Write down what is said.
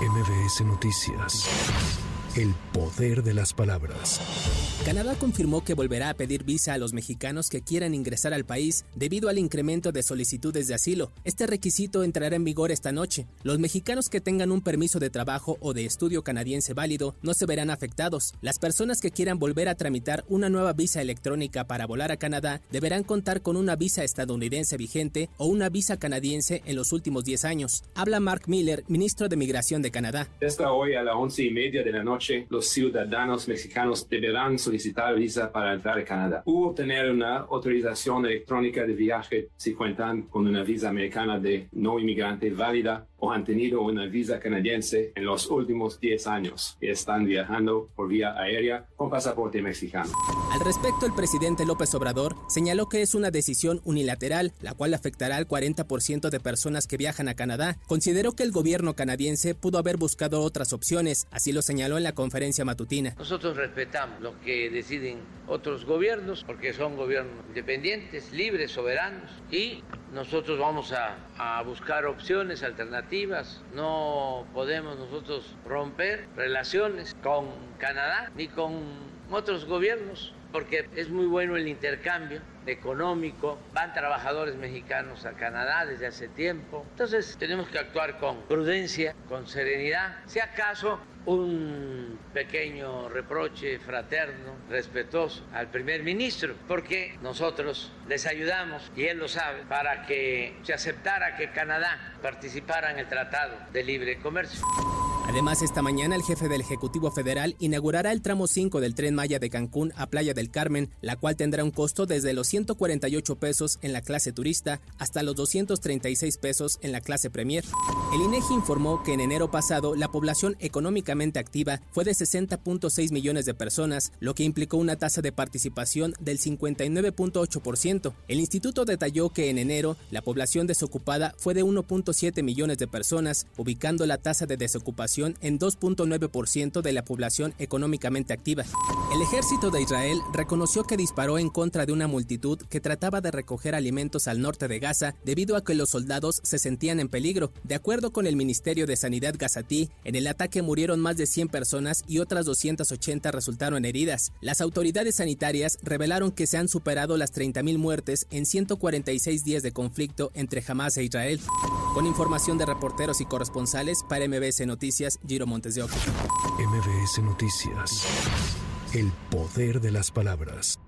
MBS Noticias. El poder de las palabras. Canadá confirmó que volverá a pedir visa a los mexicanos que quieran ingresar al país debido al incremento de solicitudes de asilo. Este requisito entrará en vigor esta noche. Los mexicanos que tengan un permiso de trabajo o de estudio canadiense válido no se verán afectados. Las personas que quieran volver a tramitar una nueva visa electrónica para volar a Canadá deberán contar con una visa estadounidense vigente o una visa canadiense en los últimos 10 años. Habla Mark Miller, ministro de Migración de Canadá. Esta hoy a las once y media de la noche, los ciudadanos mexicanos deberán solicitar visa para entrar a Canadá. U obtener una autorización electrónica de viaje si cuentan con una visa americana de no inmigrante válida o han tenido una visa canadiense en los últimos 10 años y están viajando por vía aérea con pasaporte mexicano. Al respecto, el presidente López Obrador señaló que es una decisión unilateral, la cual afectará al 40% de personas que viajan a Canadá. Consideró que el gobierno canadiense pudo haber buscado otras opciones, así lo señaló en la conferencia matutina. Nosotros respetamos lo que deciden otros gobiernos, porque son gobiernos independientes, libres, soberanos, y nosotros vamos a, buscar opciones alternativas. No podemos nosotros romper relaciones con Canadá ni con otros gobiernos porque es muy bueno el intercambio económico, van trabajadores mexicanos a Canadá desde hace tiempo, entonces tenemos que actuar con prudencia, con serenidad, si acaso un pequeño reproche fraterno, respetuoso al primer ministro, porque nosotros les ayudamos, y él lo sabe, para que se aceptara que Canadá participara en el Tratado de Libre Comercio. Además, esta mañana el jefe del Ejecutivo Federal inaugurará el tramo 5 del tren Maya de Cancún a Playa del Carmen, la cual tendrá un costo desde los 148 pesos en la clase turista hasta los 236 pesos en la clase Premier. El INEGI informó que en enero pasado la población económicamente activa fue de 60.6 millones de personas, lo que implicó una tasa de participación del 59.8%. El instituto detalló que en enero la población desocupada fue de 1.7 millones de personas, ubicando la tasa de desocupación en 2.9% de la población económicamente activa. El ejército de Israel reconoció que disparó en contra de una multitud que trataba de recoger alimentos al norte de Gaza debido a que los soldados se sentían en peligro. De acuerdo con el Ministerio de Sanidad gazatí, en el ataque murieron más de 100 personas y otras 280 resultaron heridas. Las autoridades sanitarias revelaron que se han superado las 30.000 muertes en 146 días de conflicto entre Hamas e Israel. Con información de reporteros y corresponsales para MBS Giro Montes de Oca. MBS Noticias. El poder de las palabras.